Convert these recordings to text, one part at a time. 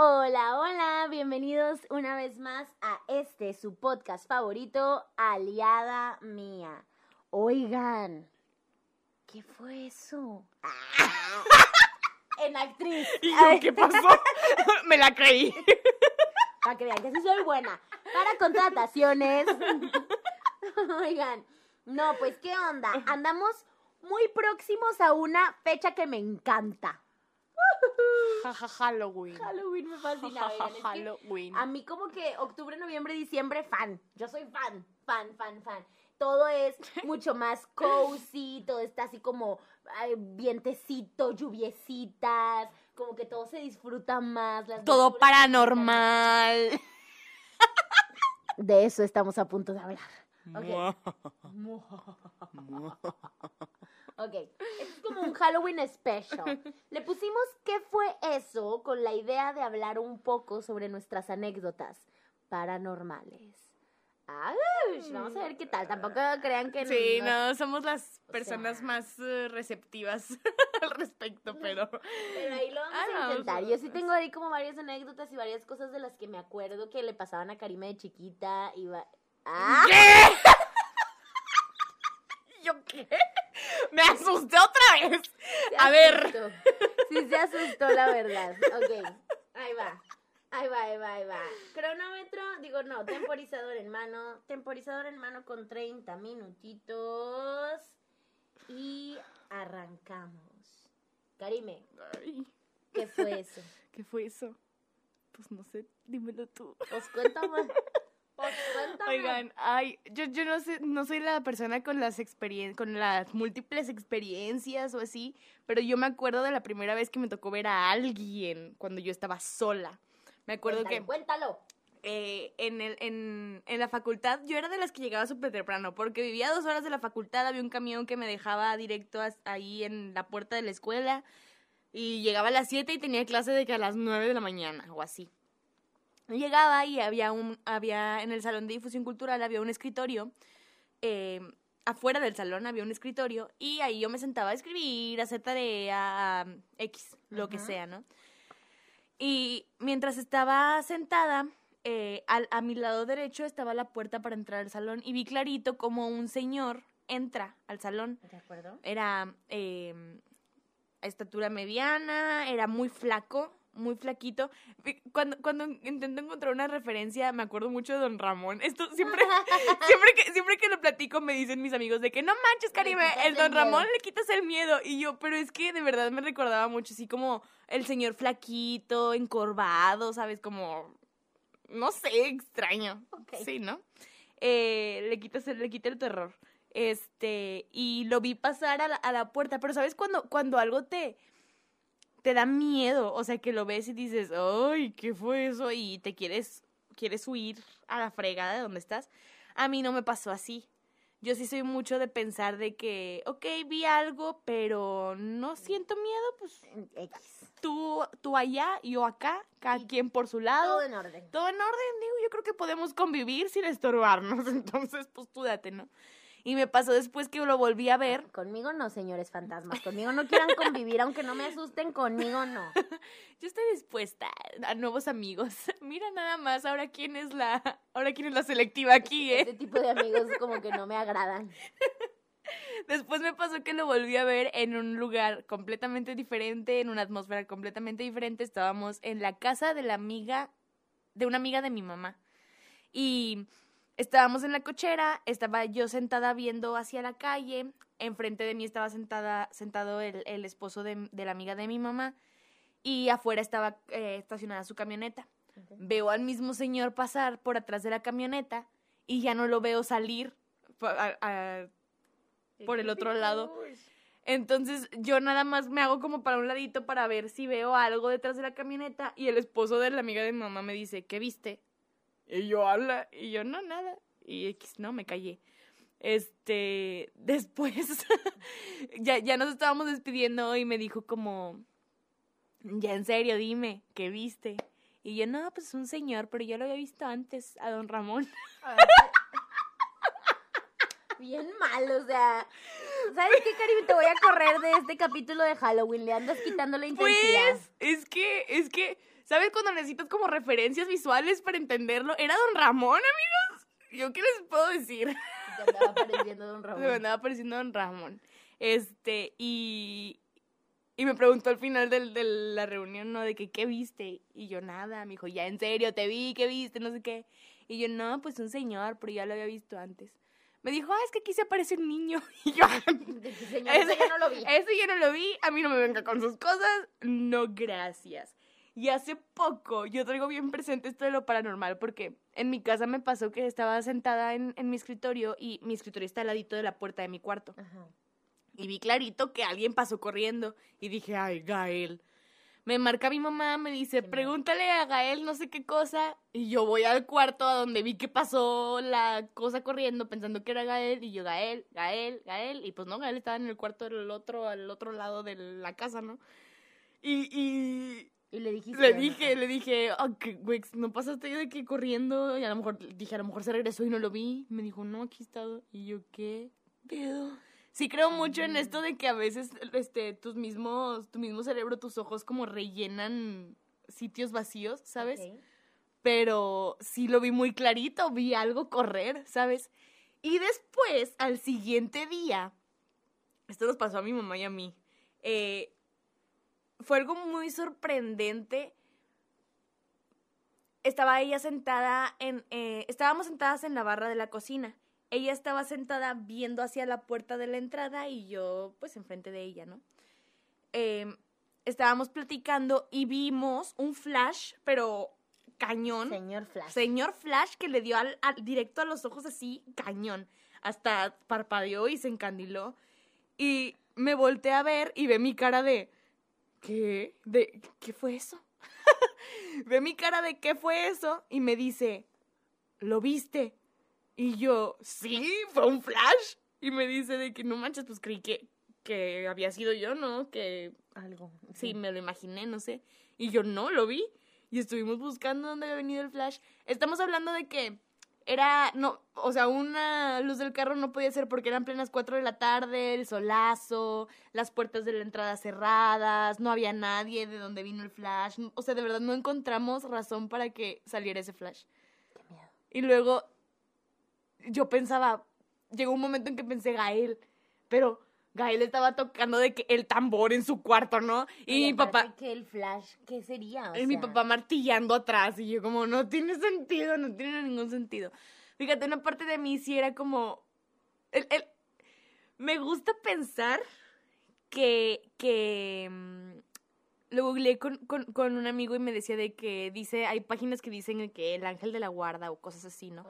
Hola, hola, bienvenidos una vez más a este su podcast favorito, Aliada Mía. Oigan, ¿qué fue eso? en actriz. ¿Y yo qué pasó? Me la creí. Para que vean que sí soy buena. Para contrataciones. Oigan, no, pues qué onda. Andamos muy próximos a una fecha que me encanta. Halloween. Halloween me fascina. oigan, es que Halloween. a mí como que octubre, noviembre, diciembre, fan. Yo soy fan, fan, fan, fan. Todo es mucho más cozy, todo está así como ay, vientecito, lluviecitas, como que todo se disfruta más. las Todo paranormal. De eso estamos a punto de hablar. Ok, es como un Halloween special. Le pusimos qué fue eso con la idea de hablar un poco sobre nuestras anécdotas paranormales. Ay, vamos a ver qué tal. Tampoco crean que Sí, no- no, somos las personas sea. más eh, receptivas al respecto, pero... Pero ahí lo vamos Ah, a no, intentar. sí, Yo sí tengo ahí como varias anécdotas y varias cosas de las que me acuerdo que le pasaban a Karime de chiquita. Y va... ¡Ah! ¿Qué? ¿Yo qué? Me asusté otra vez. Se A ver. Sí se asustó, la verdad. Ok, ahí va. Ahí va, ahí va, ahí va. Cronómetro, digo no, temporizador en mano. Temporizador en mano con 30 minutitos. Y arrancamos. Karime, Ay, ¿qué fue eso? ¿Qué fue eso? Pues no sé, dímelo tú. Pues cuéntame. Pues cuéntame. Oigan, ay, yo, yo no sé, no soy la persona con las experien con las múltiples experiencias o así, pero yo me acuerdo de la primera vez que me tocó ver a alguien cuando yo estaba sola. Me acuerdo Cuéntalo, que Cuéntalo. eh, en, el, en, en la facultad yo era de las que llegaba súper temprano, porque vivía a dos horas de la facultad, había un camión que me dejaba directo ahí en la puerta de la escuela y llegaba a las 7 y tenía clase de que a las 9 de la mañana o así. Llegaba y había un, había en el salón de difusión cultural había un escritorio, eh, afuera del salón había un escritorio y ahí yo me sentaba a escribir, a hacer tarea, a X, lo que sea, ¿no? Y mientras estaba sentada, eh, al- a mi lado derecho estaba la puerta para entrar al salón y vi clarito como un señor entra al salón. ¿De acuerdo? Era eh, estatura mediana, era muy flaco, muy flaquito. Cuando, cuando intento encontrar una referencia, me acuerdo mucho de Don Ramón. Esto siempre, siempre, que, siempre que lo platico me dicen mis amigos de que no manches, Caribe, quitas el el Don Ramón miedo". le quitas el miedo. Y yo, pero es que de verdad me recordaba mucho, así como el señor flaquito, encorvado, ¿sabes? Como, no sé, extraño. Sí, ¿no? Eh, le, quitas el, le quita el terror. Este, y lo vi pasar a la, a la puerta, pero ¿sabes cuando, cuando algo te, te da miedo? O sea, que lo ves y dices, ¡ay, qué fue eso! Y te quieres, quieres huir a la fregada de donde estás. A mí no me pasó así. Yo sí soy mucho de pensar de que, ok, vi algo, pero no siento miedo, pues X. tú, tú allá, yo acá, cada quien por su lado Todo en orden. todo en orden, digo, yo creo que podemos convivir sin estorbarnos, entonces pues tú date, ¿no? Y me pasó después que lo volví a ver, Conmigo no, señores fantasmas. Conmigo no quieran convivir, aunque no me asusten, conmigo no. yo estoy dispuesta a nuevos amigos. Mira nada más, ahora quién es la, ahora quién es la selectiva aquí, Este ¿eh? tipo de amigos como que no me agradan. Después me pasó que lo volví a ver en un lugar completamente diferente, en una atmósfera completamente diferente. Estábamos en la casa de la amiga, de una amiga de mi mamá. Y estábamos en la cochera, estaba yo sentada viendo hacia la calle, enfrente de mí estaba sentada, sentado el, el esposo de, de la amiga de mi mamá y afuera estaba eh, estacionada su camioneta. Veo al mismo señor pasar por atrás de la camioneta y ya no lo veo salir pa- a- a- por el otro lado. Entonces yo nada más me hago como para un ladito para ver si veo algo detrás de la camioneta y el esposo de la amiga de mi mamá me dice, ¿qué viste? Y yo habla y yo no, nada. Y X, no, me callé. Este, después ya, ya nos estábamos despidiendo y me dijo como, ya en serio, dime, ¿qué viste? Y yo, no, pues un señor, pero yo lo había visto antes, a don Ramón. Bien mal, o sea. ¿Sabes qué, Caribe? Te voy a correr de este capítulo de Halloween. Le andas quitando la intensidad. Pues, es que, es que ¿Sabes cuando necesitas como referencias visuales para entenderlo? Era Don Ramón, amigos. ¿Yo qué les puedo decir? Te andaba apareciendo Don Me Ramón. andaba apareciendo Don Ramón. Este, y, y me preguntó al final del- de, la reunión, ¿no? De que, ¿qué viste? Y yo, nada. Me dijo, ya, en serio, te vi, ¿qué viste? No sé qué. Y yo, no, pues un señor, pero ya lo había visto antes. Me dijo, ah, es que aquí se aparece un niño. Y yo, "Ah, De que, señor, eso yo no lo vi. Eso yo no lo vi, a mí no me venga con sus cosas, no gracias. Y hace poco yo traigo bien presente esto de lo paranormal porque en mi casa me pasó que estaba sentada en, en mi escritorio y mi escritorio está al ladito de la puerta de mi cuarto. Ajá. Y vi clarito que alguien pasó corriendo y dije, ay, Gael. Me marca mi mamá, me dice, pregúntale a Gael no sé qué cosa. Y yo voy al cuarto a donde vi que pasó la cosa corriendo pensando que era Gael. Y yo, Gael, Gael, Gael. Y pues no, Gael estaba en el cuarto del otro, al otro lado de la casa, ¿no? Y, y Y le dijiste. le ¿no? dije, le dije, "Ah, güey, no pasaste de que corriendo. Y a lo mejor, dije, a lo mejor se regresó y no lo vi. Me dijo, no, aquí he estado. Y yo, ¿qué pedo? Sí creo mucho en esto de que a veces, este, tus mismos, tu mismo cerebro, tus ojos como rellenan sitios vacíos, ¿sabes? Pero sí lo vi muy clarito, vi algo correr, ¿sabes? Y después, al siguiente día, esto nos pasó a mi mamá y a mí, eh, fue algo muy sorprendente. Estaba ella sentada en, eh, estábamos sentadas en la barra de la cocina. Ella estaba sentada viendo hacia la puerta de la entrada y yo, pues, enfrente de ella, ¿no? Eh, estábamos platicando y vimos un flash, pero cañón. Señor Flash. Señor Flash que le dio al, al- directo a los ojos así, cañón. Hasta parpadeó y se encandiló. Y me volteé a ver y ve mi cara de. ¿Qué? ¿De qué fue eso? ve mi cara de ¿qué fue eso? Y me dice, ¿lo viste? Y yo, sí, fue un flash. Y me dice de que no manches, pues creí que, que había sido yo, ¿no? Que Algo. Sí, me lo imaginé, no sé. Y yo no, lo vi. Y estuvimos buscando dónde había venido el flash. Estamos hablando de que era, no, o sea, una luz del carro no podía ser porque eran plenas 4 de la tarde, el solazo, las puertas de la entrada cerradas, no había nadie de donde vino el flash. O sea, de verdad no encontramos razón para que saliera ese flash. Qué miedo. Y luego yo pensaba, llegó un momento en que pensé Gael, pero Gael estaba tocando de que el tambor en su cuarto, ¿no? Y mi papá, que el Flash, ¿qué sería? O y mi papá martillando atrás y yo como, no tiene sentido, no tiene ningún sentido. Fíjate, una parte de mí sí era como, el, el- me gusta pensar que, que, mm, lo googleé con, con, con un amigo y me decía de que dice, hay páginas que dicen que el ángel de la guarda o cosas así, ¿no?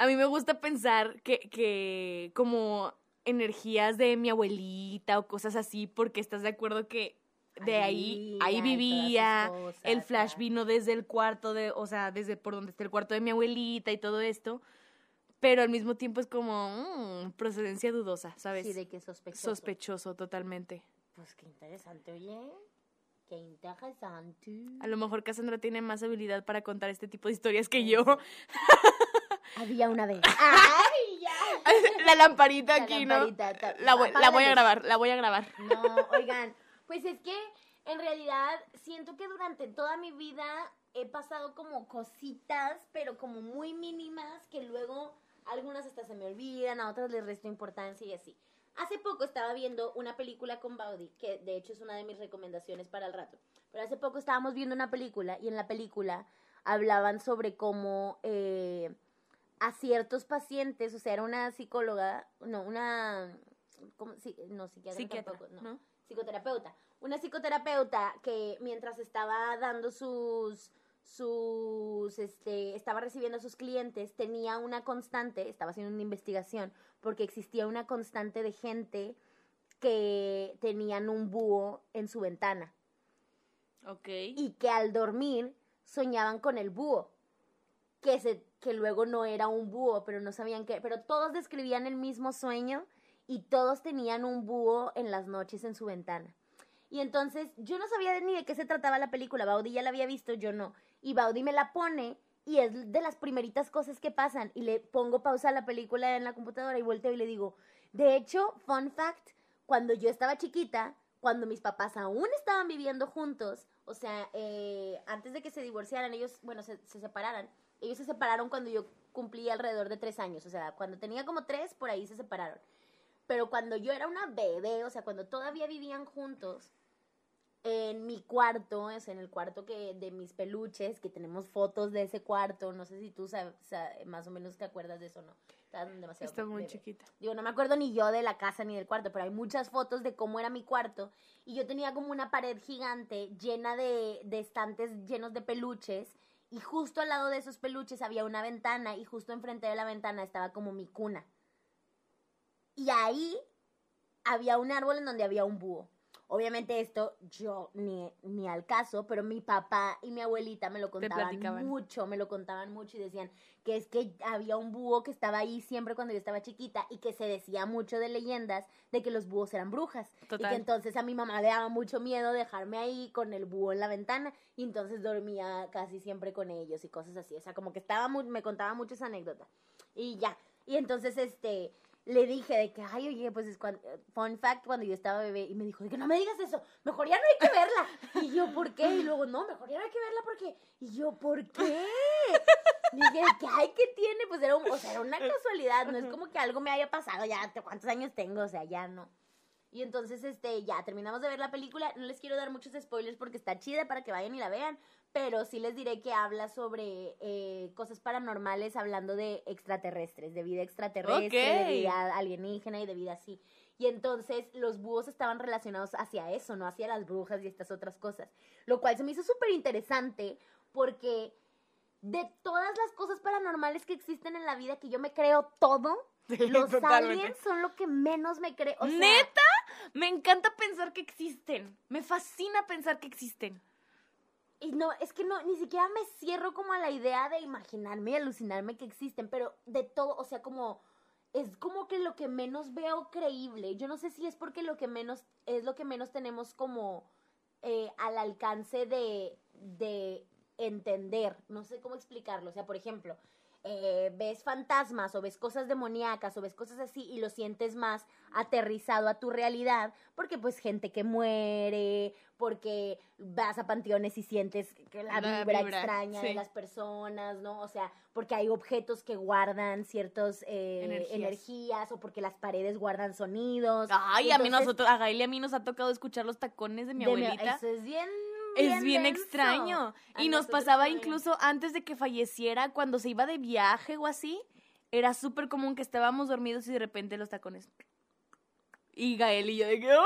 A mí me gusta pensar que, que como energías de mi abuelita o cosas así, porque estás de acuerdo que de ahí, ahí vivía cosas, el flash vino desde el cuarto de, o sea, desde por donde está el cuarto de mi abuelita y todo esto, pero al mismo tiempo es como mm, procedencia dudosa, ¿sabes? Sí, de que sospechoso. Sospechoso totalmente. Pues qué interesante, oye. Qué interesante. A lo mejor Cassandra tiene más habilidad para contar este tipo de historias que yo. Había una vez. ¡Ay, ya! la lamparita La aquí, lamparita, ¿no? La voy, la voy a grabar, la voy a grabar. No, oigan, pues es que en realidad siento que durante toda mi vida he pasado como cositas, pero como muy mínimas, que luego algunas hasta se me olvidan, a otras les resto importancia y así. Hace poco estaba viendo una película con Baudi, que de hecho es una de mis recomendaciones para el rato. Pero hace poco estábamos viendo una película y en la película hablaban sobre cómo eh, a ciertos pacientes, o sea, era una psicóloga, no, una, ¿cómo? Sí, no, psiquiatra Psiquiatra, tampoco, no ¿no? psicoterapeuta. Una psicoterapeuta que mientras estaba dando sus sus este estaba recibiendo a sus clientes tenía una constante, estaba haciendo una investigación porque existía una constante de gente que tenían un búho en su ventana Ok. y que al dormir soñaban con el búho, que se que luego no era un búho, pero no sabían qué, pero todos describían el mismo sueño y todos tenían un búho en las noches en su ventana. Y entonces yo no sabía ni de qué se trataba la película, Baudi ya la había visto, yo no. Y Baudi me la pone y es de las primeritas cosas que pasan y le pongo pausa a la película en la computadora y volteo y le digo, de hecho, fun fact, cuando yo estaba chiquita, cuando mis papás aún estaban viviendo juntos, o sea, eh, antes de que se divorciaran, ellos, bueno, se, se separaran, ellos se separaron cuando yo cumplí alrededor de tres años, o sea, cuando tenía como tres, por ahí se separaron. Pero cuando yo era una bebé, o sea, cuando todavía vivían juntos, en mi cuarto, es en el cuarto que de mis peluches, que tenemos fotos de ese cuarto, no sé si tú sabes, más o menos te acuerdas de eso, ¿no? Estás demasiado Está muy chiquita. Digo, no me acuerdo ni yo de la casa ni del cuarto, pero hay muchas fotos de cómo era mi cuarto y yo tenía como una pared gigante llena de, de estantes llenos de peluches y justo al lado de esos peluches había una ventana y justo enfrente de la ventana estaba como mi cuna. Y ahí había un árbol en donde había un búho. Obviamente esto yo ni, ni al caso, pero mi papá y mi abuelita me lo contaban mucho, me lo contaban mucho y decían que es que había un búho que estaba ahí siempre cuando yo estaba chiquita y que se decía mucho de leyendas de que los búhos eran brujas. Y que entonces a mi mamá le daba mucho miedo dejarme ahí con el búho en la ventana y entonces dormía casi siempre con ellos y cosas así. O sea, como que estaba muy, me contaba mucho esa anécdota. Y ya. Y entonces, este, le dije de que, ay, oye, pues es cuando, fun fact, cuando yo estaba bebé, y me dijo de que no me digas eso, mejor ya no hay que verla. Y yo, ¿por qué? Y luego, no, mejor ya no hay que verla porque, y yo, ¿por qué? dije, ¿qué hay que tiene? Pues era, o sea, era una casualidad, no es como que algo me haya pasado, ya, ¿cuántos años tengo? O sea, ya no. Y entonces, este, ya terminamos de ver la película. No les quiero dar muchos spoilers porque está chida para que vayan y la vean pero sí les diré que habla sobre eh, cosas paranormales, hablando de extraterrestres, de vida extraterrestre, de vida alienígena y de vida así. Y entonces los búhos estaban relacionados hacia eso, no hacia las brujas y estas otras cosas. Lo cual se me hizo súper interesante porque de todas las cosas paranormales que existen en la vida, que yo me creo todo, los aliens son lo que menos me creo. ¿Neta? Me encanta pensar que existen. Me fascina pensar que existen. Y no, es que no, ni siquiera me cierro como a la idea de imaginarme y alucinarme que existen, pero de todo, o sea, como es como que lo que menos veo creíble. Yo no sé si es porque lo que menos es lo que menos tenemos como eh, al alcance de, de entender. No sé cómo explicarlo. O sea, por ejemplo, eh, ves fantasmas o ves cosas demoníacas o ves cosas así y lo sientes más aterrizado a tu realidad porque pues gente que muere, porque vas a panteones y sientes que la, vibra, extraña de las personas, ¿no? O sea, porque hay objetos que guardan ciertas eh, energías. o porque las paredes guardan sonidos. Ay, a mí nosotros, a Gail y a mí nos ha tocado escuchar los tacones de mi abuelita. eso es bien es bien extraño. y nos pasaba incluso antes de que falleciera, cuando se iba de viaje o así, era súper común que estábamos dormidos y de repente los tacones. Y Gael y yo de que, ¡ay,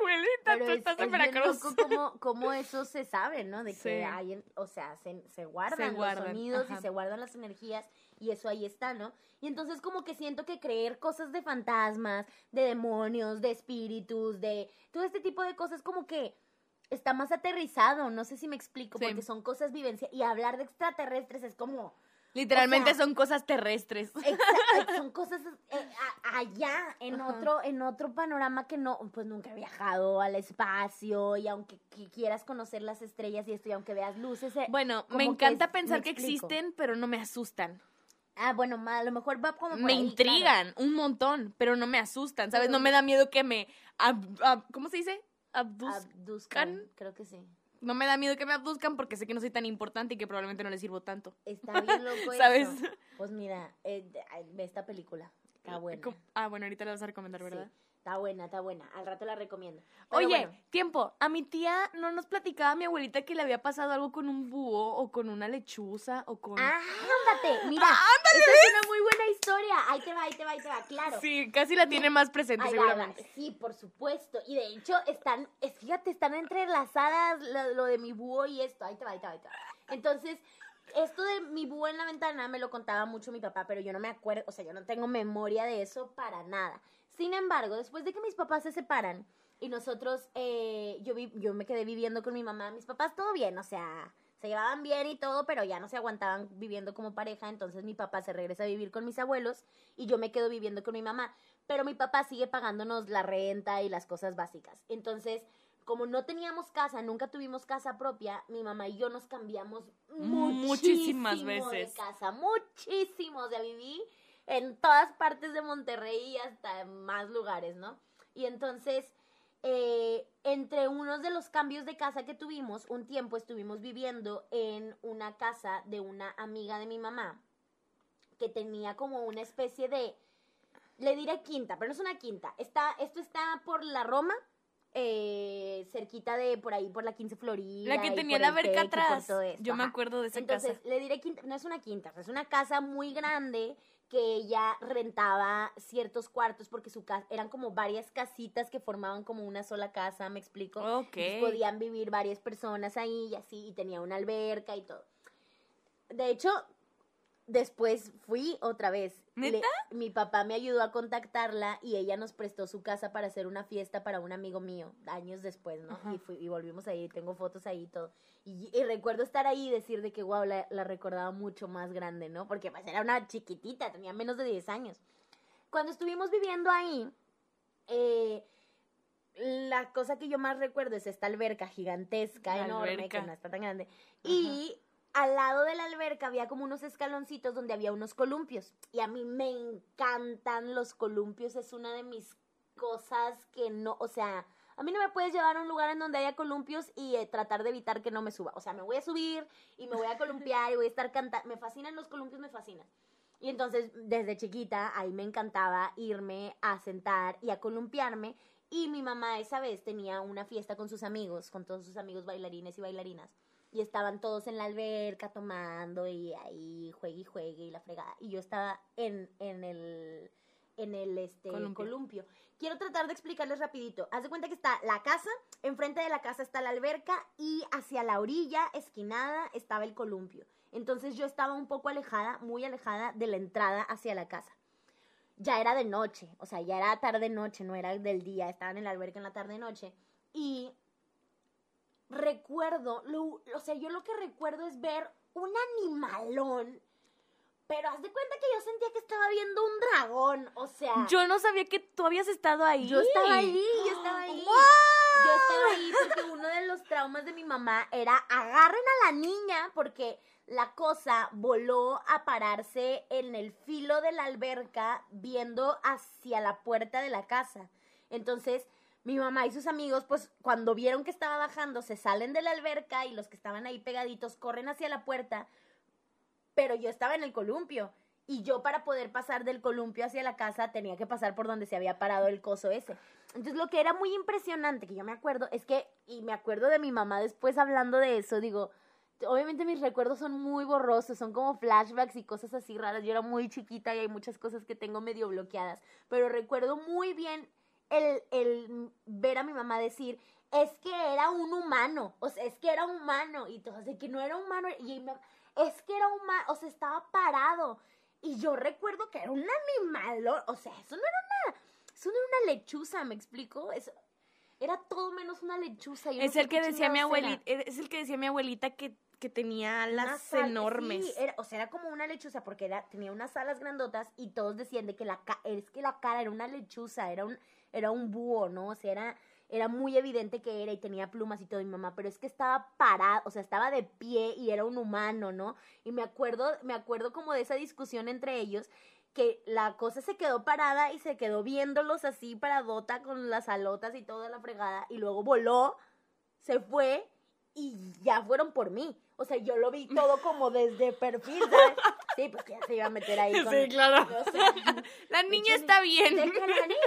abuelita, tú estás en Veracruz! Como, como eso se sabe, ¿no? De que hay, o sea, se, se guardan, los sonidos y se guardan las energías y eso ahí está, ¿no? Y entonces como que siento que creer cosas de fantasmas, de demonios, de espíritus, de todo este tipo de cosas como que está más aterrizado, no sé si me explico, porque son cosas vivencia y hablar de extraterrestres es como... Literalmente son cosas terrestres. Exacto, son cosas eh, allá, en otro, en otro panorama que no, pues nunca he viajado al espacio y aunque quieras conocer las estrellas y esto y aunque veas luces. Eh, bueno, me encanta pensar que existen, pero no me asustan. Ah, bueno, a lo mejor va como. me intrigan un montón, pero no me asustan, ¿sabes? No me da miedo que me. ¿Cómo se dice? Abduzcan. Creo que sí. No me da miedo que me abduzcan porque sé que no soy tan importante y que probablemente no les sirvo tanto. Está bien loco ¿Sabes? Pues mira, eh, ve esta película. Está buena. Ah, bueno, ahorita la vas a recomendar, ¿verdad? Está buena, está buena. Al rato la recomiendo. Oye, tiempo. A mi tía no nos platicaba mi abuelita que le había pasado algo con un búho o con una lechuza o con. Ah, ándate. Mira, ¡Ándale! esta es una muy buena historia. Ahí te va, ahí te va, ahí te va, claro. Sí, casi la tiene más presente, seguramente. Sí, por supuesto. Y de hecho, están, fíjate, están entrelazadas lo, lo de mi búho y esto. Ahí te va, ahí te va, ahí te va. Entonces esto de mi búho en la ventana me lo contaba mucho mi papá, pero yo no me acuerdo, o sea, yo no tengo memoria de eso para nada. Sin embargo, después de que mis papás se separan y nosotros, eh, yo, yo me quedé viviendo con mi mamá, mis papás todo bien, o sea, se llevaban bien y todo, pero ya no se aguantaban viviendo como pareja, entonces mi papá se regresa a vivir con mis abuelos y yo me quedo viviendo con mi mamá, pero mi papá sigue pagándonos la renta y las cosas básicas. Entonces, como no teníamos casa, nunca tuvimos casa propia, mi mamá y yo nos cambiamos muchísimas veces de casa, muchísimo, vivir en todas partes de Monterrey y hasta en más lugares, ¿no? Y entonces, eh, entre unos de los cambios de casa que tuvimos, un tiempo estuvimos viviendo en una casa de una amiga de mi mamá que tenía como una especie de, le diré quinta, pero no es una quinta. Está, esto está por la Roma, eh, cerquita de por ahí, por la 15 Florida. La que tenía la verca atrás. Yo me acuerdo de esa Entonces, casa. le diré quinta, no es una quinta, es una casa muy grande que ella rentaba ciertos cuartos porque su casa eran como varias casitas que formaban como una sola casa, ¿me explico? Ok. Entonces, podían vivir varias personas ahí y así, y tenía una alberca y todo. De hecho, después fui otra vez. ¿Neta? mi papá me ayudó a contactarla y ella nos prestó su casa para hacer una fiesta para un amigo mío, años después, ¿no? Y, fui- y volvimos ahí, tengo fotos ahí y todo. Y, y recuerdo estar ahí y decir de que, wow, la, la recordaba mucho más grande, ¿no? Porque pues era una chiquitita, tenía menos de 10 años. Cuando estuvimos viviendo ahí, eh, la cosa que yo más recuerdo es esta alberca gigantesca, La enorme, alberca. que no está tan grande. Y al lado de la alberca había como unos escaloncitos donde había unos columpios. Y a mí me encantan los columpios, es una de mis cosas que no, o sea, a mí no me puedes llevar a un lugar en donde haya columpios y eh, tratar de evitar que no me suba. O sea, me voy a subir y me voy a columpiar y voy a estar cantando. Me fascinan los columpios, me fascinan. Y entonces, desde chiquita, ahí me encantaba irme a sentar y a columpiarme. Y mi mamá esa vez tenía una fiesta con sus amigos, con todos sus amigos bailarines y bailarinas. Y estaban todos en la alberca tomando y ahí juegue y juegue y la fregada. Y yo estaba en, en el, en el este, Columpio. columpio. Quiero tratar de explicarles rapidito. Haz de cuenta que está la casa, enfrente de la casa está la alberca y hacia la orilla, esquinada, estaba el columpio. Entonces yo estaba un poco alejada, muy alejada de la entrada hacia la casa. Ya era de noche, o sea, ya era tarde-noche, no era del día, estaban en la alberca en la tarde-noche. Y recuerdo, lo- o sea, yo lo que recuerdo es ver un animalón, pero haz de cuenta que yo sentía que estaba viendo un dragón, o sea... Yo no sabía que tú habías estado ahí. Yo estaba ahí, yo estaba ahí. Yo estaba ahí porque uno de los traumas de mi mamá era agarren a la niña porque la cosa voló a pararse en el filo de la alberca viendo hacia la puerta de la casa. Entonces, mi mamá y sus amigos, pues cuando vieron que estaba bajando, se salen de la alberca y los que estaban ahí pegaditos corren hacia la puerta, pero yo estaba en el columpio. Y yo para poder pasar del columpio hacia la casa tenía que pasar por donde se había parado el coso ese. Entonces lo que era muy impresionante, que yo me acuerdo, es que, y me acuerdo de mi mamá después hablando de eso, digo, obviamente mis recuerdos son muy borrosos, son como flashbacks y cosas así raras. Yo era muy chiquita y hay muchas cosas que tengo medio bloqueadas, pero recuerdo muy bien el, el ver a mi mamá decir, es que era un humano, o sea, es que era humano, y todos de que no era humano, y mamá, es que era humano, o sea, estaba parado. Y yo recuerdo que era un animal, o sea, eso no era una, eso no era una lechuza, ¿me explico? Eso era todo menos una lechuza. no Es sé el que decía mi era. abuelita, es el que decía mi abuelita que, que tenía Unas las sal- enormes. sí, era- o sea, era como una lechuza porque era, tenía unas alas grandotas y todos decían de que la es que la cara era una lechuza, era un, era un búho, ¿no? O sea, era, era muy evidente que era y tenía plumas y todo mi mamá, pero es que estaba parada, o sea, estaba de pie y era un humano, ¿no? Y me acuerdo, me acuerdo como de esa discusión entre ellos que la cosa se quedó parada y se quedó viéndolos así paradota con las alotas y toda la fregada y luego voló, se fue y ya fueron por mí. O sea, yo lo vi todo como desde perfil, ¿sabes? Sí, pues que ya se iba a meter ahí con... Sí, claro. o sea, La niña está bien. De que la niña,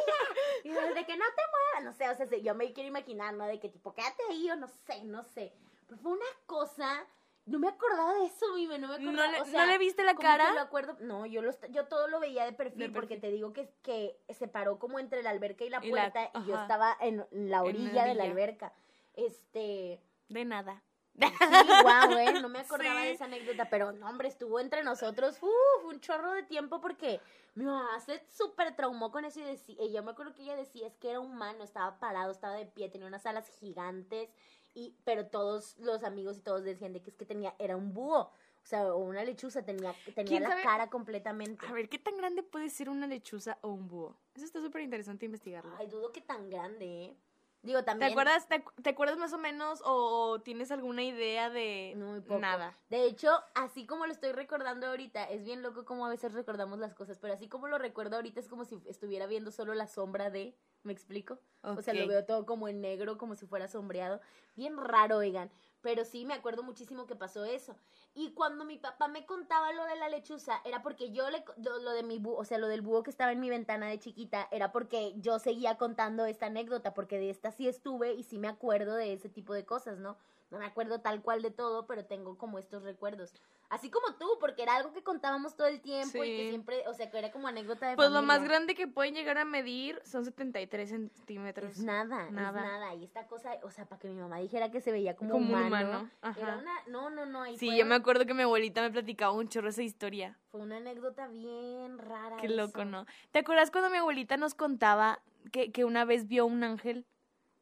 y de que no te muevas, no sé, o sea, yo me quiero imaginar, ¿no? De que tipo, quédate ahí o no sé, no sé. Pero fue una cosa, no me acordaba de eso, vive, no me ¿No acordaba. le, o sea, ¿No le viste la como que cara? lo acuerdo, no, yo, lo, est- yo todo lo veía de perfil, De porque te digo que, que se paró como entre la alberca y la Y la- puerta y, yo estaba en la En la orilla de la alberca. Este, De nada. Sí, guau, eh, no me acordaba Sí. de esa anécdota, pero no, hombre, estuvo entre nosotros, uf, un chorro de tiempo porque mi mamá se súper traumó con eso y decía, y yo me acuerdo que ella decía, es que era humano, estaba parado, estaba de pie, tenía unas alas gigantes, y, pero todos los amigos y todos decían de que es que tenía, era un búho, o sea, o una lechuza, tenía, tenía ¿Quién la sabe? cara completamente. A ver, ¿qué tan grande puede ser una lechuza o un búho? Eso está súper interesante investigarlo. Ay, dudo que tan grande, ¿eh? Digo, ¿Te también... acuerdas, te, acu- te acuerdas más o menos o tienes alguna idea de Muy poco. nada? De hecho, así como lo estoy recordando ahorita, es bien loco como a veces recordamos las cosas, pero así como lo recuerdo ahorita es como si estuviera viendo solo la sombra de, ¿me explico? O sea, lo veo todo como en negro, como si fuera sombreado. Bien raro, oigan. Pero sí, me acuerdo muchísimo que pasó eso. Y cuando mi papá me contaba lo de la lechuza, era porque yo le, lo, lo de mi búho, o sea, lo del búho que estaba en mi ventana de chiquita, era porque yo seguía contando esta anécdota, porque de esta sí estuve y sí me acuerdo de ese tipo de cosas, ¿no? No me acuerdo tal cual de todo, pero tengo como estos recuerdos. Así como tú, porque era algo que contábamos todo el tiempo y que siempre, o sea, que era como anécdota de Pues lo más grande que pueden llegar a medir son 73 centímetros. Es nada, Nada. es nada. Y esta cosa, o sea, para que mi mamá dijera que se veía como, Como humano. humano. Era una, no, no, no. Sí, fue, yo me acuerdo que mi abuelita me platicaba un chorro esa historia. Fue una anécdota bien rara. Qué loco. ¿no? ¿Te acuerdas cuando mi abuelita nos contaba que, que una vez vio un ángel,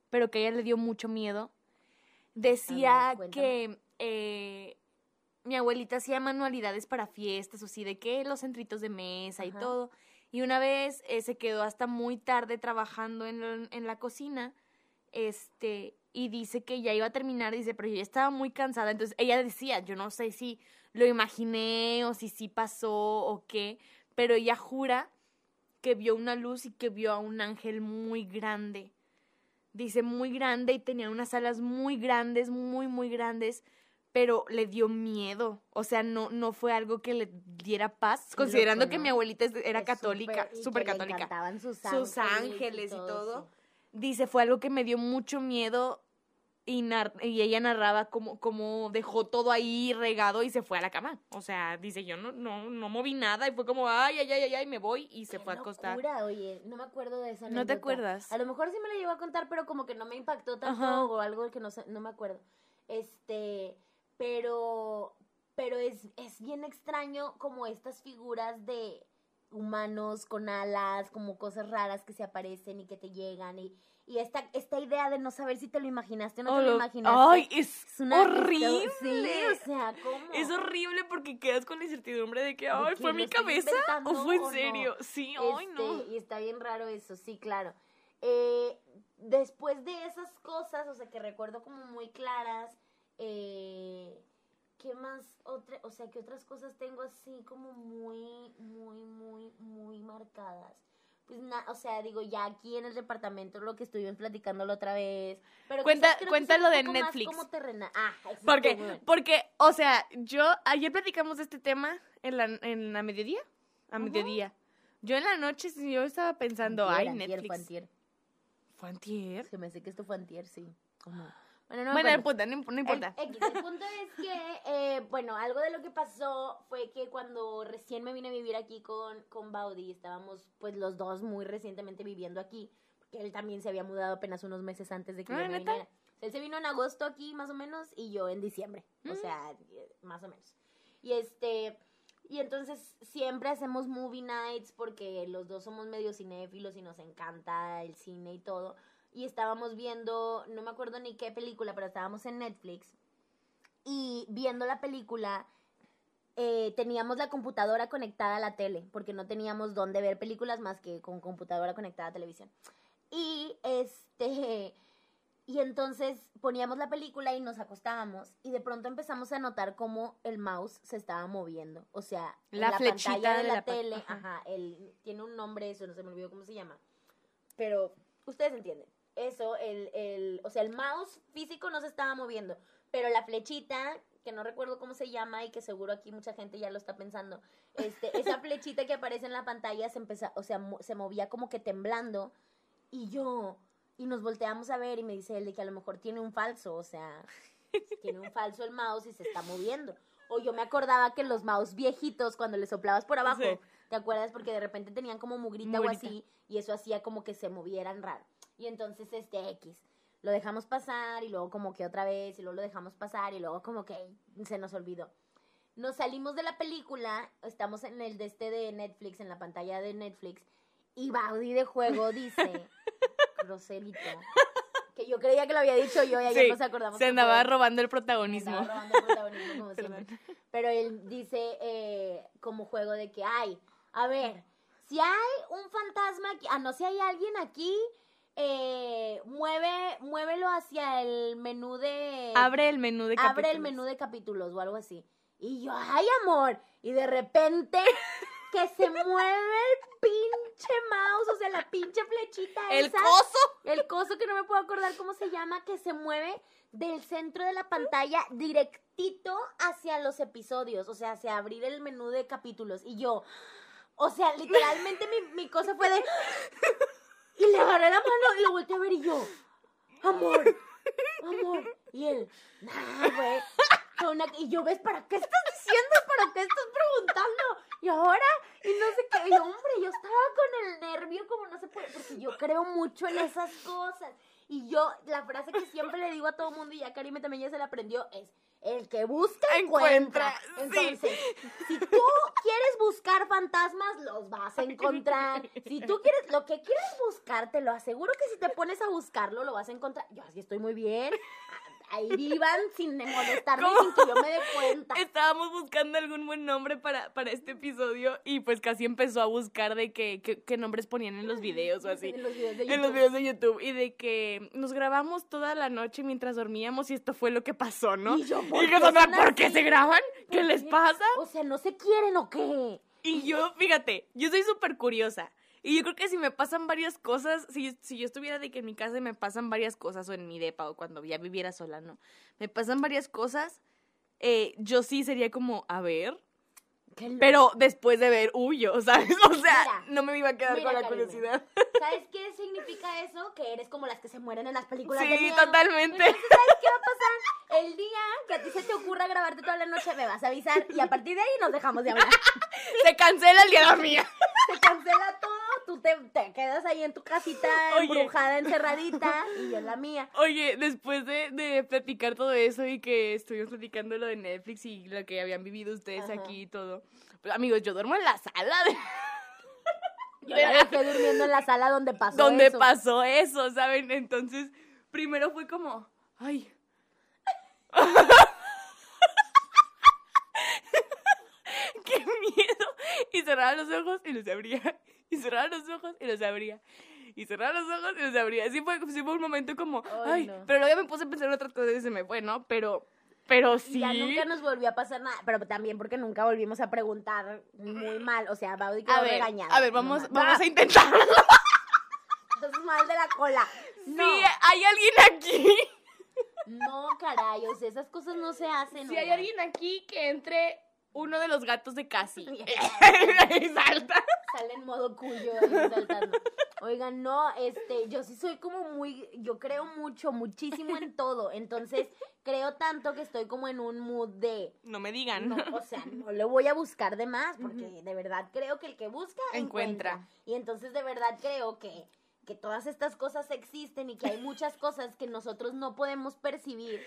pero que a ella le dio mucho miedo? Decía ver, que eh, mi abuelita hacía manualidades para fiestas, o sí, de que los centritos de mesa y todo. Y una vez eh, se quedó hasta muy tarde trabajando en, en la cocina, este, y dice que ya iba a terminar, dice, pero yo ya estaba muy cansada. Entonces ella decía, yo no sé si lo imaginé o si sí pasó o qué, pero ella jura que vio una luz y que vio a un ángel muy grande. Dice muy grande y tenía unas alas muy grandes, muy, muy grandes, pero le dio miedo. O sea, no, no fue algo que le diera paz, considerando que ¿no? mi abuelita era católica, súper- le católica. sus Sus ángeles, ángeles y todo. Dice, fue algo que me dio mucho miedo y, nar- y ella narraba cómo, cómo dejó todo ahí regado y se fue a la cama. O sea, dice, yo no, no, no moví nada y fue como, ay, ay, ay, ay, ay, me voy y se Qué fue a acostar. locura, oye, no me acuerdo de esa ¿No te anécdota. acuerdas? A lo mejor sí me la llegó a contar, pero como que no me impactó tanto Ajá. o algo que no sé, no me acuerdo. Este, pero pero es es bien extraño como estas figuras de humanos con alas, como cosas raras que se aparecen y que te llegan y y esta esta idea de no saber si te lo imaginaste o no Oh, te lo imaginaste. Ay, es, es una- horrible. Sí, o sea, ¿cómo? Es horrible porque quedas con la incertidumbre de que, ay, ¿fue mi cabeza o fue en no. serio? Sí, ay, no. Este, Y está bien raro eso, sí, claro. Eh, después de esas cosas, o sea, que recuerdo como muy claras, eh, ¿qué más? Otra, o sea, ¿qué otras cosas tengo así como muy, muy, muy, muy marcadas? Pues o sea, digo, ya aquí en el departamento lo que estuvimos platicando la otra vez. Pero Cuenta- cuenta lo de Netflix. como terrena. Ah, Porque, porque, o sea, yo, ayer platicamos de este tema en la, en la mediodía, a mediodía. Yo en la noche, yo estaba pensando, Antier, ay, antier, Netflix. Fue antier. ¿Fue antier? Se me hace que esto fue antier, sí. ¿O no? Bueno, no bueno, no acuerdo. importa, no, no importa. El, X, el punto es que, eh, bueno, algo de lo que pasó fue que cuando recién me vine a vivir aquí con, con Baudi, estábamos pues los dos muy recientemente viviendo aquí, porque él también se había mudado apenas unos meses antes de que Ah, yo me ¿neta? viniera. Él se vino en agosto aquí más o menos y yo en diciembre, o Mm. sea, eh, más o menos. Y este, y entonces siempre hacemos movie nights porque los dos somos medio cinéfilos y nos encanta el cine y todo. Y estábamos viendo, no me acuerdo ni qué película, pero estábamos en Netflix. Y viendo la película, eh, teníamos la computadora conectada a la tele, porque no teníamos dónde ver películas más que con computadora conectada a televisión. Y este. Y entonces poníamos la película y nos acostábamos y de pronto empezamos a notar cómo el mouse se estaba moviendo. O sea, en La flechita pantalla de, de la, la tele, ajá. ajá, el, tiene un nombre eso, no se me olvidó cómo se llama. Pero ustedes entienden. Eso, el, el, o sea, el mouse físico no se estaba moviendo, pero la flechita, que no recuerdo cómo se llama y que seguro aquí mucha gente ya lo está pensando, este, esa flechita que aparece en la pantalla se empezó, o sea, mo- se movía como que temblando y yo, y nos volteamos a ver y me dice él de que a lo mejor tiene un falso, o sea, tiene un falso el mouse y se está moviendo. O yo me acordaba que los mouse viejitos, cuando le soplabas por abajo, Sí. ¿te acuerdas? Porque de repente tenían como mugrita, Mugrita. o así, y eso hacía como que se movieran raro. Y entonces, este X, lo dejamos pasar, y luego como que otra vez, y luego lo dejamos pasar, y luego como que se nos olvidó. Nos salimos de la película, estamos en el de este de Netflix, en la pantalla de Netflix, y Baudi de juego dice, groserito, que yo creía que lo había dicho yo y ayer Sí, nos acordamos. se andaba fue- robando el protagonismo. estaba robando el protagonismo como siempre. Pero él dice eh, como juego de que, ay, a ver, si hay un fantasma aquí, ah, no, si hay alguien aquí, eh, mueve, muévelo hacia el menú de... Abre el menú de capítulos. abre el menú de capítulos o algo así. Y yo, ay, amor. Y de repente que se mueve el pinche mouse, o sea, la pinche flechita El esa. coso. El coso que no me puedo acordar cómo se llama, que se mueve del centro de la pantalla directito hacia los episodios, o sea, hacia abrir el menú de capítulos. Y yo, o sea, literalmente mi, mi cosa fue de... Y le agarré la mano y lo volteé a ver y yo, amor, amor. Y él, nah, güey. Y yo, ¿ves para qué estás diciendo? ¿Para qué estás preguntando? Y ahora, y no sé qué. Y hombre, yo estaba con el nervio como no se puede, porque yo creo mucho en esas cosas. Y yo, la frase que siempre le digo a todo mundo, y ya Karime también ya se la aprendió, es, el que busca, encuentra. Encuentra, sí. Entonces, si tú quieres buscar fantasmas, los vas a encontrar. Si tú quieres, lo que quieres buscar, te lo aseguro que si te pones a buscarlo, lo vas a encontrar. Yo así estoy muy bien. Ahí vivan sin molestarme, ¿Cómo? sin que yo me dé cuenta. Estábamos buscando algún buen nombre para, para este episodio y pues casi empezó a buscar de que, que- qué nombres ponían en los videos o así. En los videos de En los YouTube. videos de YouTube y de que nos grabamos toda la noche mientras dormíamos y esto fue lo que pasó, ¿no? Y yo, ¿por Y qué son ¿por qué se graban? ¿Qué ¿Por les qué? pasa? O sea, ¿no se quieren o qué? Y yo, fíjate, yo soy súper curiosa. Y yo creo que si me pasan varias cosas, si, si yo estuviera de que en mi casa y me pasan varias cosas, o en mi depa, o cuando ya viviera sola, ¿no? Me pasan varias cosas, eh, yo sí sería como, a ver. Pero después de ver, huyo, ¿sabes? O sea, Mira, no me iba a quedar mira, con la curiosidad. ¿Sabes qué significa eso? Que eres como las que se mueren en las películas de Sí, miedo. totalmente. Entonces, ¿sabes qué va a pasar? El día que a ti se te ocurra grabarte toda la noche, me vas a avisar y a partir de ahí nos dejamos de hablar. Se cancela el día de mía. Se cancela todo, tú te, te quedas ahí en tu casita Oye. embrujada, encerradita y yo en la mía. Oye, después de, de platicar todo eso y que estuvimos platicando lo de Netflix y lo que habían vivido ustedes Ajá. aquí y todo. Pues, amigos, yo duermo en la sala de Yo dejé durmiendo en la sala donde pasó donde eso. pasó eso, ¿saben? Entonces, primero fue como, ay. ¡Qué miedo! Y cerraba los ojos y los abría. Y cerraba los ojos y los abría. Y cerraba los ojos y los abría. Sí fue, sí fue un momento como, Ay, ay, no. pero luego ya me puse a pensar en otras cosas y se me fue, ¿no? Pero, pero Y sí. Ya nunca nos volvió a pasar nada, pero también porque nunca volvimos a preguntar muy mal, o sea, Baudi quedó A ver, regañada. a ver, vamos, No, vamos a intentarlo. estás mal de la cola. No, Sí, hay alguien aquí. no, caray, o sea, esas cosas no se hacen. Si hay alguien aquí que entre uno de los gatos de Casi. Salta. Sale en modo cuyo ahí saltando. Oigan, no, este, yo sí soy como muy, yo creo mucho, muchísimo en todo. Entonces, creo tanto que estoy como en un mood de, No me digan. no, o sea, no le voy a buscar de más, porque de verdad creo que el que busca, Encuentra. encuentra. Y entonces, de verdad creo que, que todas estas cosas existen y que hay muchas cosas que nosotros no podemos percibir.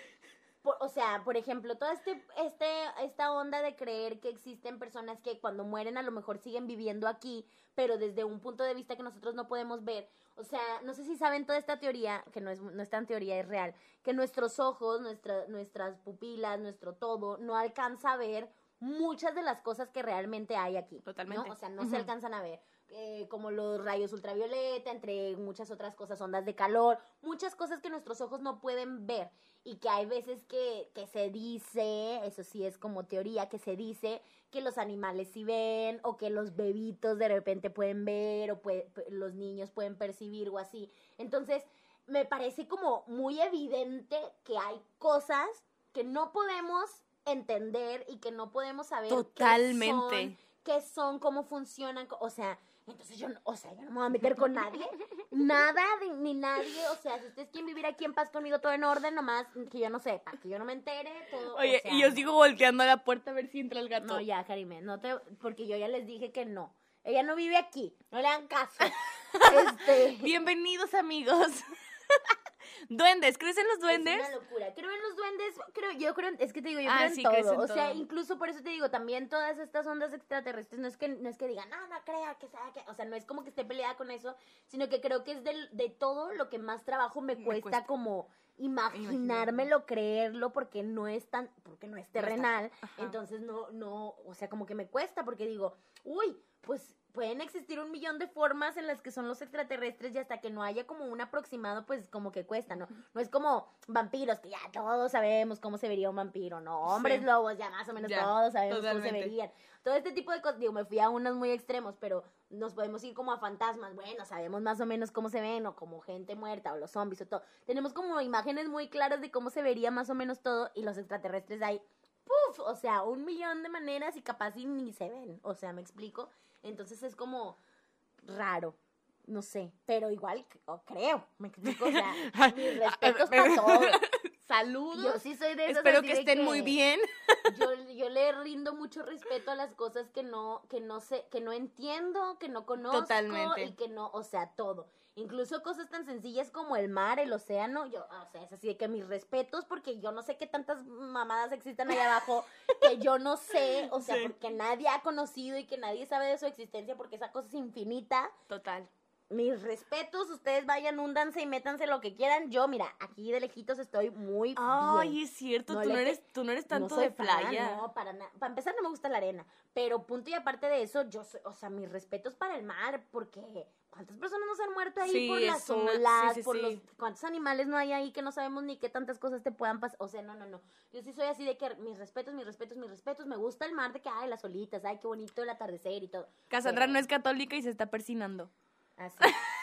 Por- o sea, por ejemplo, toda este, este, esta onda de creer que existen personas que cuando mueren a lo mejor siguen viviendo aquí, pero desde un punto de vista que nosotros no podemos ver. O sea, no sé si saben toda esta teoría, que no es, no es tan teoría, es real, que nuestros ojos, nuestra, nuestras pupilas, nuestro todo, no alcanza a ver muchas de las cosas que realmente hay aquí. ¿no? Totalmente. O sea, no se alcanzan a ver. eh, como los rayos ultravioleta, entre muchas otras cosas, ondas de calor, muchas cosas que nuestros ojos no pueden ver y que hay veces que, que se dice, eso sí es como teoría, que se dice que los animales sí ven o que los bebitos de repente pueden ver o puede- pu- los niños pueden percibir o así. Entonces, me parece como muy evidente que hay cosas que no podemos entender y que no podemos saber qué Totalmente. son, qué son, cómo funcionan, o sea, entonces yo, no- o sea, yo no me voy a meter con nadie, nada de- ni nadie, o sea, si ustedes quieren vivir aquí en paz conmigo todo en orden, nomás que yo no sepa, que yo no me entere, todo, o Oye, sea, y yo sigo volteando a la puerta a ver si entra el gato. no, ya, Karime, no te, porque yo ya les dije que no, ella no vive aquí, no le hagan caso, este... Bienvenidos, amigos. duendes, ¿crees en los duendes? Es una locura. Creo en los duendes, creo, yo creo, es que te digo, yo Ah, creo en sí, todo. en o sea, todo. incluso por eso te digo, también todas estas ondas extraterrestres, no es que, no es que digan, no, no crea que sea que, o sea, no es como que esté peleada con eso, sino que creo que es de todo lo que más trabajo me Me cuesta, cuesta. como imaginármelo, creerlo, porque no es tan, porque no es terrenal, entonces no, no, o sea, como que me cuesta, porque digo, uy, pues pueden existir un millón de formas en las que son los extraterrestres y hasta que no haya como un aproximado, pues como que cuesta, ¿no? No es como vampiros, que ya todos sabemos cómo se vería un vampiro, no, hombres Sí. lobos, ya más o menos Ya, todos sabemos cómo se verían. Todo este tipo de cosas, digo, me fui a unos muy extremos, pero nos podemos ir como a fantasmas, bueno, sabemos más o menos cómo se ven, o como gente muerta, o los zombies, o todo. Tenemos como imágenes muy claras de cómo se vería más o menos todo, y los extraterrestres hay, ¡puf! O sea, un millón de maneras y capaz y ni se ven, o sea, ¿me explico? Entonces es como raro. No sé, pero igual o creo, me explico, o sea, mis respetos para todos. Saludos. Yo sí soy de esas Espero que estén muy bien. yo, yo le rindo mucho respeto a las cosas que no, que no sé, que no entiendo, que no conozco Totalmente. y que no, o sea, todo. Incluso cosas tan sencillas como el mar, el océano, yo, o sea, es así de que mis respetos, porque yo no sé qué tantas mamadas existan allá abajo, que yo no sé, o sea, Sí. porque nadie ha conocido y que nadie sabe de su existencia, porque esa cosa es infinita. Total. Mis respetos, ustedes vayan, húndanse y métanse lo que quieran. Yo, mira, aquí de lejitos estoy muy Ay, bien. es cierto, No tú, no eres, tú no eres tanto no de fan, playa. no, para nada. Para empezar, no me gusta la arena. Pero punto y aparte de eso, yo soy, o sea, mis respetos para el mar, porque ¿cuántas personas no se han muerto ahí Sí, por las una- olas? sí, por sí. los cuántos animales no hay ahí que no sabemos ni qué tantas cosas te puedan pasar. O sea, no, no, no. Yo sí soy así de que mis respetos, mis respetos, mis respetos. Me gusta el mar de que, ay, las olitas, ay, qué bonito el atardecer y todo. Cassandra Pero- no es católica y se está persinando. Así.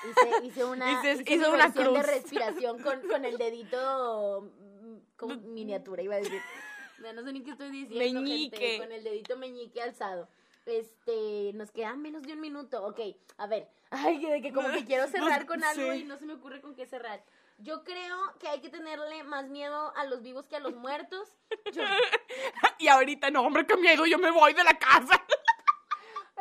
Hice, hice una, Hice- hice hizo una versión de cruz. respiración con, con el dedito como miniatura, iba a decir. Ya no sé ni qué estoy diciendo. Meñique. gente, con el dedito meñique alzado. Este, nos queda menos de un minuto. Ok, a ver. Ay, que de que como que quiero cerrar con algo Sí. y no se me ocurre con qué cerrar. Yo creo que hay que tenerle más miedo a los vivos que a los muertos. Yo, y ahorita, no, hombre, qué miedo, yo me voy de la casa.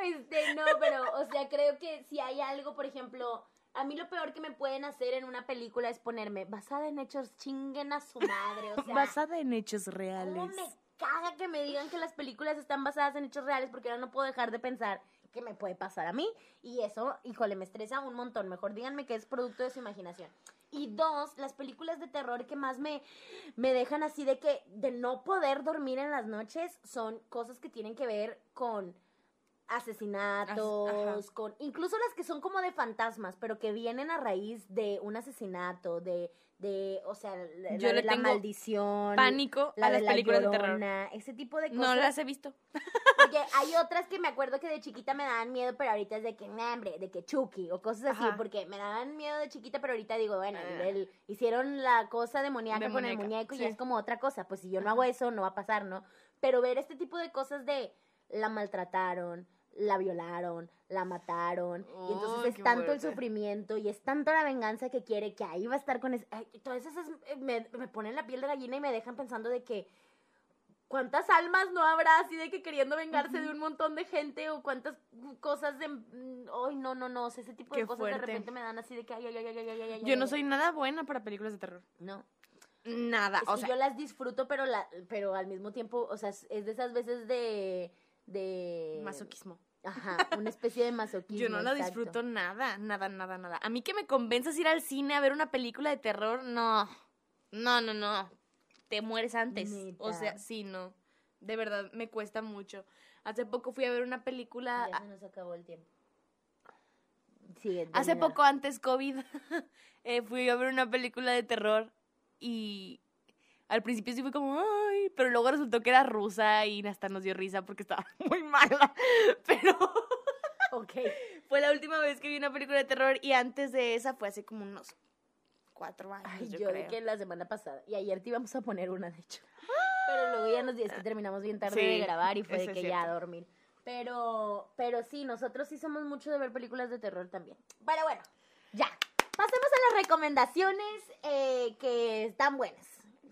Este, no, pero, o sea, creo que si hay algo, por ejemplo, a mí lo peor que me pueden hacer en una película es ponerme basada en hechos chinguen a su madre, o sea, Basada en hechos ¿cómo reales. me caga que me digan que las películas están basadas en hechos reales porque ahora no puedo dejar de pensar que me puede pasar a mí y eso, híjole, me estresa un montón, mejor díganme que es producto de su imaginación. Y dos, las películas de terror que más me, me dejan así de que de no poder dormir en las noches son cosas que tienen que ver con asesinatos, As- con incluso las que son como de fantasmas, pero que vienen a raíz de un asesinato, de, de o sea, la, Yo la le la tengo maldición, Pánico la a de las la películas de terror. Ese tipo de cosas. No las he visto. Porque hay otras que me acuerdo que de chiquita me daban miedo, pero ahorita es de que, "Nah, hombre, de que Chucky o cosas así, Ajá. porque me daban miedo de chiquita, pero ahorita digo, bueno, Ah. el- hicieron la cosa demoníaca con el muñeco y es como otra cosa, pues si yo no hago eso, no va a pasar, ¿no? Pero ver este tipo de cosas de la maltrataron, la violaron, la mataron, y entonces es tanto el sufrimiento y es tanto la venganza que quiere que ahí va a estar con ese... ay, todas esas eh, me, me ponen la piel de gallina y me dejan pensando de que ¿Cuántas almas no habrá así de que queriendo vengarse de un montón de gente o cuántas cosas de... Ay, no, no, no, o sea, ese tipo de cosas de repente me dan así de que... Ay, ay, ay, ay, ay, ay, ay, Yo no soy nada buena para películas de terror. No, Nada, es o sea, yo las disfruto, pero, la, pero al mismo tiempo, o sea, es es de esas veces de... de... masoquismo. Ajá, una especie de masoquismo. Yo no la exacto. disfruto nada, nada, nada, nada. A mí que me convenzas ir al cine a ver una película de terror, no. No, no, no. Te mueres antes. O sea, sí, no. De verdad, me cuesta mucho. Hace poco fui a ver una película. Ya se nos acabó el tiempo. Sigue, Hace poco antes COVID, eh, fui a ver una película de terror y al principio sí fue como, ay, pero luego resultó que era rusa y hasta nos dio risa porque estaba muy mala. Pero Ok. fue la última vez que vi una película de terror y antes de esa fue hace como unos cuatro años, Ay, yo, yo, creo. que la semana pasada. Y ayer te íbamos a poner una, de hecho. Pero luego ya nos es que terminamos bien tarde Sí, de grabar y fue de que ya a dormir. Pero, pero sí, nosotros sí somos mucho de ver películas de terror también. Pero bueno, ya. Pasemos a las recomendaciones eh, que están buenas.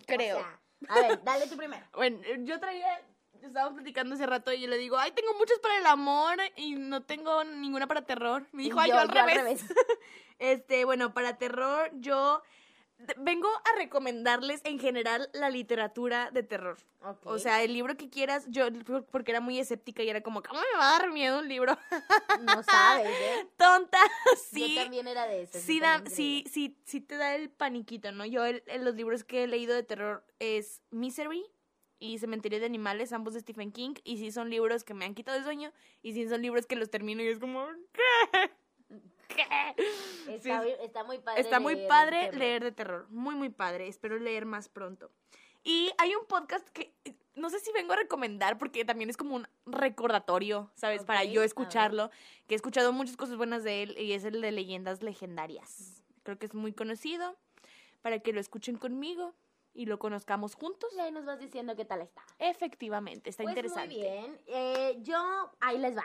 O Creo. sea, a ver, dale tú primero. Bueno, yo traía, estábamos platicando hace rato y yo le digo, ay, tengo muchas para el amor y no tengo ninguna para terror. Me dijo, ay, yo, al revés. Este, bueno, para terror, yo vengo a recomendarles en general la literatura de terror. O sea, el libro que quieras, yo porque era muy escéptica y era como, ¿cómo me va a dar miedo un libro? no sabes, ¿eh? Tonta, sí. Yo también era de esas. Sí, da, sí, sí, sí te da el paniquito, ¿no? Yo el- los libros que he leído de terror es Misery y Cementerio de Animales, ambos de Stephen King, y sí son libros que me han quitado el sueño, y sí son libros que los termino y es como, ¿qué? ¿Qué? Está, Sí, está muy padre. Está muy leer padre terror. leer de terror, muy, muy padre. Espero leer más pronto. Y hay un podcast que no sé si vengo a recomendar porque también es como un recordatorio, ¿sabes? Para Ok, yo escucharlo, que he escuchado muchas cosas buenas de él y es el de leyendas legendarias. Creo que es muy conocido para que lo escuchen conmigo y lo conozcamos juntos. Y ahí nos vas diciendo qué tal está. Efectivamente, está Pues interesante. Muy bien. Eh, yo, ahí les va.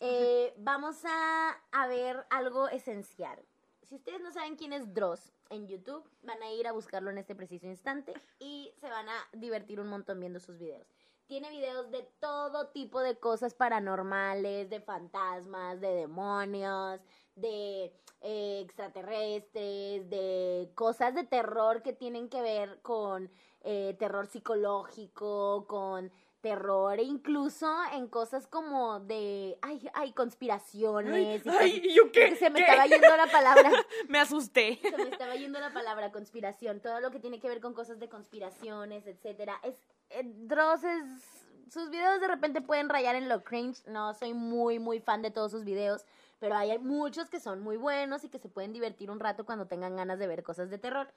Eh, vamos a, ver algo esencial. Si ustedes no saben quién es Dross en YouTube, van a ir a buscarlo en este preciso instante y se van a divertir un montón viendo sus videos. Tiene videos de todo tipo de cosas paranormales, de fantasmas, de demonios, de eh, extraterrestres, de cosas de terror que tienen que ver con eh, terror psicológico, con terror, e incluso en cosas como de, ay, ay, conspiraciones. y Ay, cosas- ¿y yo qué? Se me ¿Qué? estaba yendo la palabra. Me asusté. Se me estaba yendo la palabra conspiración. Todo lo que tiene que ver con cosas de conspiraciones, etcétera. Es, eh, Dross es- Sus videos de repente pueden rayar en lo cringe. No soy muy, muy fan de todos sus videos. Pero hay muchos que son muy buenos y que se pueden divertir un rato cuando tengan ganas de ver cosas de terror.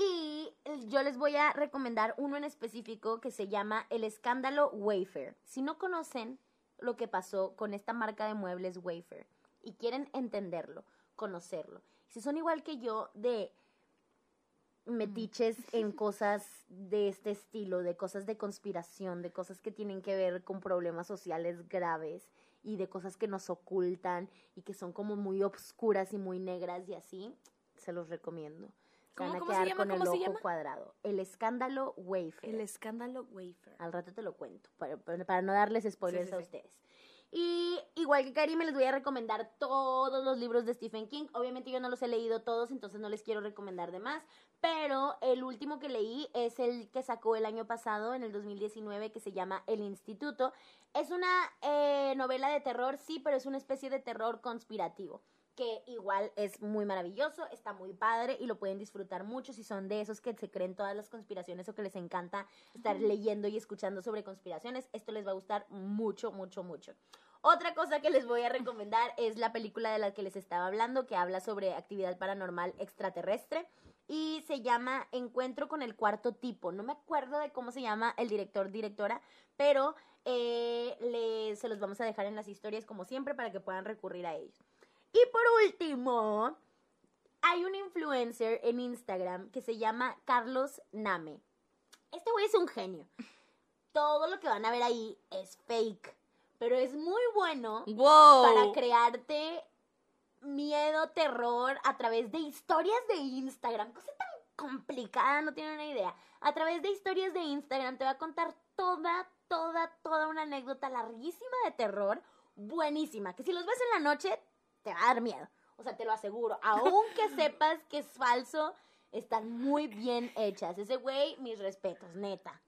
Y yo les voy a recomendar uno en específico que se llama El escándalo Wayfair. Si no conocen lo que pasó con esta marca de muebles Wayfair y quieren entenderlo, conocerlo, si son igual que yo de metiches en cosas de este estilo, de cosas de conspiración, de cosas que tienen que ver con problemas sociales graves y de cosas que nos ocultan y que son como muy obscuras y muy negras y así, se los recomiendo. Se ¿Cómo- van a cómo se quedar llama? con el ¿Cómo se ojo llama? cuadrado. El escándalo Wayfair. El escándalo wafer. Al rato te lo cuento, para, para- no darles spoilers Sí, sí, a ustedes. Y igual que Karime, les voy a recomendar todos los libros de Stephen King. Obviamente yo no los he leído todos, entonces no les quiero recomendar de más. Pero el último que leí es el que sacó el año pasado, en el 2019, que se llama El Instituto. Es una eh, novela de terror, sí, pero es una especie de terror conspirativo que igual es muy maravilloso, está muy padre y lo pueden disfrutar mucho si son de esos que se creen todas las conspiraciones o que les encanta estar leyendo y escuchando sobre conspiraciones. Esto les va a gustar mucho, mucho, mucho. Otra cosa que les voy a recomendar es la película de la que les estaba hablando, que habla sobre actividad paranormal extraterrestre y se llama Encuentro con el cuarto tipo. No me acuerdo de cómo se llama el director, directora, pero eh, le- se los vamos a dejar en las historias como siempre para que puedan recurrir a ellos. Y por último, hay un influencer en Instagram que se llama Carlos Name. Este güey es un genio. Todo lo que van a ver ahí es fake, pero es muy bueno ¡Wow! para crearte miedo, terror a través de historias de Instagram. Cosa tan complicada, no tienen una idea. A través de historias de Instagram te va a contar toda, toda, toda una anécdota larguísima de terror, buenísima, que si los ves en la noche te va a dar miedo. O sea, te lo aseguro. Aunque sepas que es falso, están muy bien hechas. Ese güey, mis respetos, neta.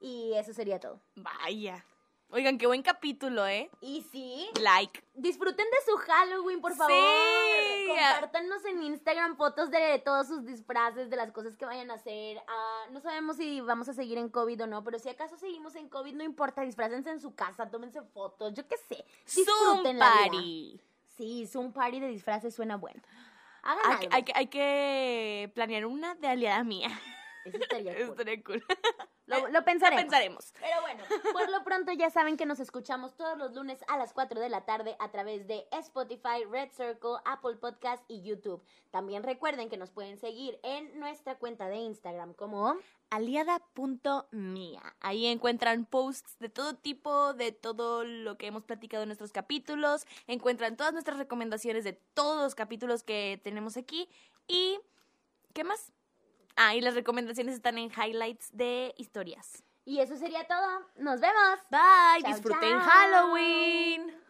Y eso sería todo. Vaya. Oigan, qué buen capítulo, ¿eh? Y sí, Like. Disfruten de su Halloween, por favor. Sí. Compártanos en Instagram fotos de todos sus disfraces, de las cosas que vayan a hacer. Ah, no sabemos si vamos a seguir en COVID o no, pero si acaso seguimos en COVID, no importa, disfrácense en su casa, tómense fotos, yo qué sé. Disfruten la vida. Sí, Zoom party de disfraces suena bueno. Hagan Hay, algo. hay que- hay que planear una de aliada mía. Eso estaría cool. Estaría cool. Lo, lo pensaremos. Pensaremos. Pero bueno, por lo pronto ya saben que nos escuchamos todos los lunes a las 4 de la tarde a través de Spotify, Red Circle, Apple Podcast y YouTube. También recuerden que nos pueden seguir en nuestra cuenta de Instagram como aliada.mía. Ahí encuentran posts de todo tipo, de todo lo que hemos platicado en nuestros capítulos. Encuentran todas nuestras recomendaciones de todos los capítulos que tenemos aquí. Y, ¿qué más? Ah, y las recomendaciones están en highlights de historias. Y eso sería todo. Nos vemos. Bye, Chao, disfruten chao. Halloween.